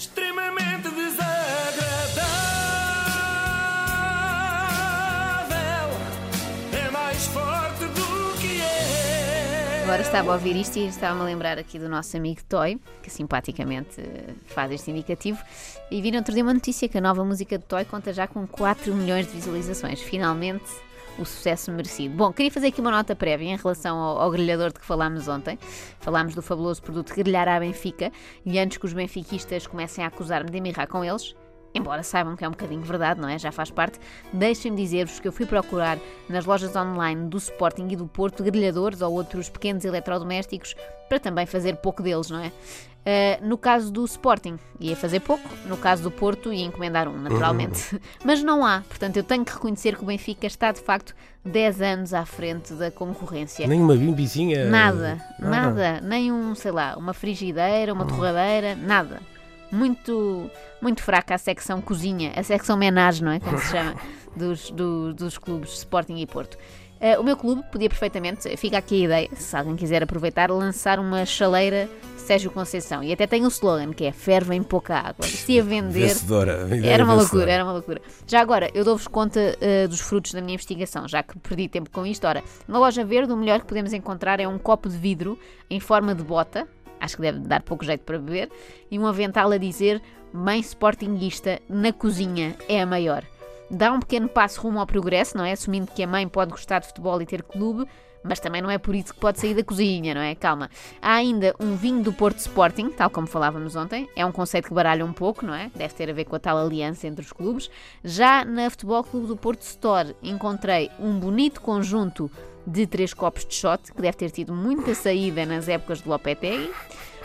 extremamente desagradável. É mais forte do que é. Agora estava a ouvir isto e estava-me a lembrar aqui do nosso amigo Toy, que simpaticamente faz este indicativo. E vi no outro dia uma notícia que a nova música de Toy conta já com 4 milhões de visualizações. Finalmente o sucesso merecido. Bom, queria fazer aqui uma nota prévia em relação ao, ao grelhador de que falámos ontem. Falámos do fabuloso produto Grelhar à Benfica e antes que os benfiquistas comecem a acusar-me de mirrar com eles, embora saibam que é um bocadinho verdade, não é? Já faz parte, deixem-me dizer-vos que eu fui procurar nas lojas online do Sporting e do Porto grelhadores ou outros pequenos eletrodomésticos para também fazer pouco deles, não é? Uh, no caso do Sporting, ia fazer pouco, no caso do Porto, ia encomendar um, naturalmente. Mas não há, portanto, eu tenho que reconhecer que o Benfica está de facto 10 anos à frente da concorrência. Nem uma bimbizinha. Nada, nada, nem um, sei lá, uma frigideira, uma torradeira, nada. Muito, muito fraca a secção cozinha, a secção menage, não é? Como se chama, dos, do- dos clubes Sporting e Porto. Eh, o meu clube podia perfeitamente, fica aqui a ideia, se alguém quiser aproveitar, lançar uma chaleira Sérgio Conceição. E até tem um slogan que é ferve em pouca água. Isto ia vender. Vencedora. Era uma Vencedora. loucura, era uma loucura. Já agora, eu dou-vos conta eh, dos frutos da minha investigação, já que perdi tempo com isto. Ora, na loja verde, o melhor que podemos encontrar é um copo de vidro em forma de bota, acho que deve dar pouco jeito para beber, e um avental a dizer Mãe Sportinguista na cozinha é a maior. Dá um pequeno passo rumo ao progresso, não é? Assumindo que a mãe pode gostar de futebol e ter clube, mas também não é por isso que pode sair da cozinha, não é? Calma. Há ainda um vinho do Porto Sporting, tal como falávamos ontem. É um conceito que baralha um pouco, não é? Deve ter a ver com a tal aliança entre os clubes. Já na Futebol Clube do Porto Store encontrei um bonito conjunto de três copos de shot, que deve ter tido muita saída nas épocas de Lopetegui.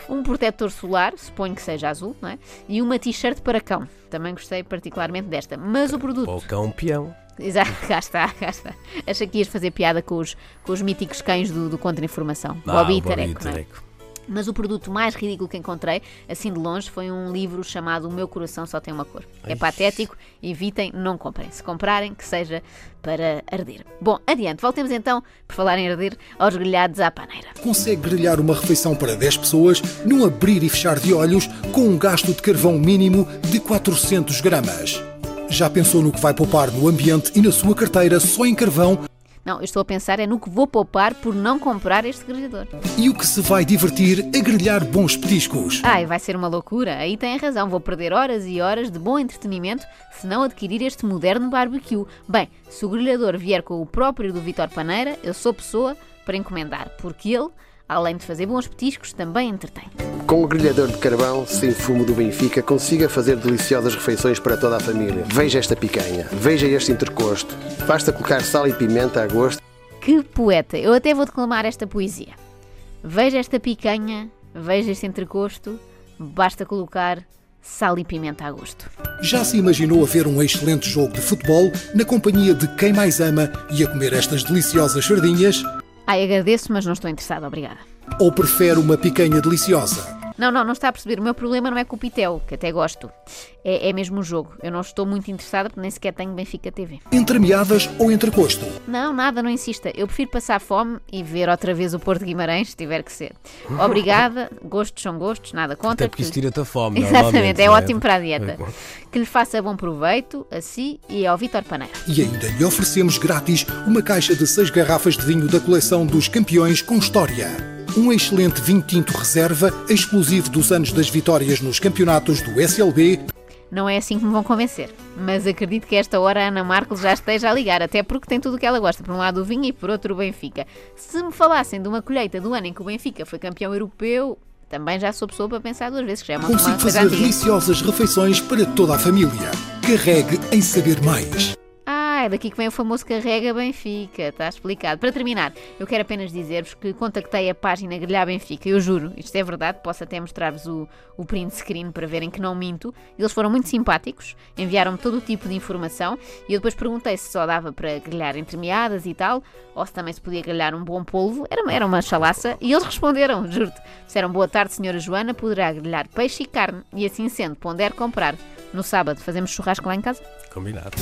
Um protetor solar, suponho que seja azul, não é? E uma t-shirt para cão. Também gostei particularmente desta. Mas o produto. Ou cão peão. Exato, cá está, cá está. Achei que ias fazer piada com os, com os míticos cães do, do Contra-Informação. Ah, Bobby e Tareco, é? Tareco. Mas o produto mais ridículo que encontrei, assim de longe, foi um livro chamado O Meu Coração Só Tem Uma Cor. É Ai. patético, evitem, não comprem. Se comprarem, que seja para arder. Bom, adiante, voltemos então, por falar em arder, aos grelhados à paneira. consegue grelhar uma refeição para 10 pessoas num abrir e fechar de olhos com um gasto de carvão mínimo de 400 gramas. Já pensou no que vai poupar no ambiente e na sua carteira só em carvão Não, eu estou a pensar é no que vou poupar por não comprar este grelhador. e o que se vai divertir a grelhar bons petiscos? Ai, vai ser uma loucura. Aí tem razão, vou perder horas e horas de bom entretenimento se não adquirir este moderno barbecue. Bem, se o grelhador vier com o próprio do Vitor Paneira, eu sou pessoa para encomendar, porque ele, além de fazer bons petiscos, também entretém. Com o grelhador de carvão sem fumo do Benfica, consiga fazer deliciosas refeições para toda a família. Veja esta picanha, veja este intercosto. Basta colocar sal e pimenta a gosto. Que poeta! Eu até vou declamar esta poesia. Veja esta picanha, veja este entrecosto, basta colocar sal e pimenta a gosto. Já se imaginou a ver um excelente jogo de futebol na companhia de quem mais ama e a comer estas deliciosas sardinhas? Ai, agradeço, mas não estou interessada, obrigada. Ou prefere uma picanha deliciosa? Não, não, não está a perceber. O meu problema não é com o Pitel, que até gosto. É, é mesmo o jogo. Eu não estou muito interessada porque nem sequer tenho Benfica TV. Entre meadas ou entrecosto? Não, nada, não insista. Eu prefiro passar fome e ver outra vez o Porto de Guimarães, se tiver que ser. Obrigada, gostos são gostos, nada contra. Até porque isso que- tira-te a fome. Exatamente, é não ótimo para a dieta. É. Que lhe faça bom proveito a si e ao Vítor Paneira. E ainda lhe oferecemos grátis uma caixa de 6 garrafas de vinho da coleção dos campeões com história. Um excelente vinho tinto reserva, exclusivo dos anos das vitórias nos campeonatos do SLB, Não é assim que me vão convencer. Mas acredito que esta hora a Ana Marques já esteja a ligar, até porque tem tudo o que ela gosta. Por um lado o vinho e por outro o Benfica. Se me falassem de uma colheita do ano em que o Benfica foi campeão europeu, também já sou pessoa para pensar duas vezes, que já é uma, consigo fazer deliciosas refeições para toda a família. Carregue em saber mais. É daqui que vem o famoso Carrega Benfica, está explicado. Para terminar, eu quero apenas dizer-vos que contactei a página Grelhar Benfica, eu juro, isto é verdade, posso até mostrar-vos o, o print screen para verem que não minto. Eles foram muito simpáticos, enviaram-me todo o tipo de informação e eu depois perguntei se só dava para grelhar entre meadas e tal, ou se também se podia grelhar um bom polvo, era, era uma chalaça, e eles responderam, juro-te. Disseram boa tarde, senhora Joana, poderá grelhar peixe e carne, e assim sendo, pondere comprar. No sábado fazemos churrasco lá em casa. Combinado.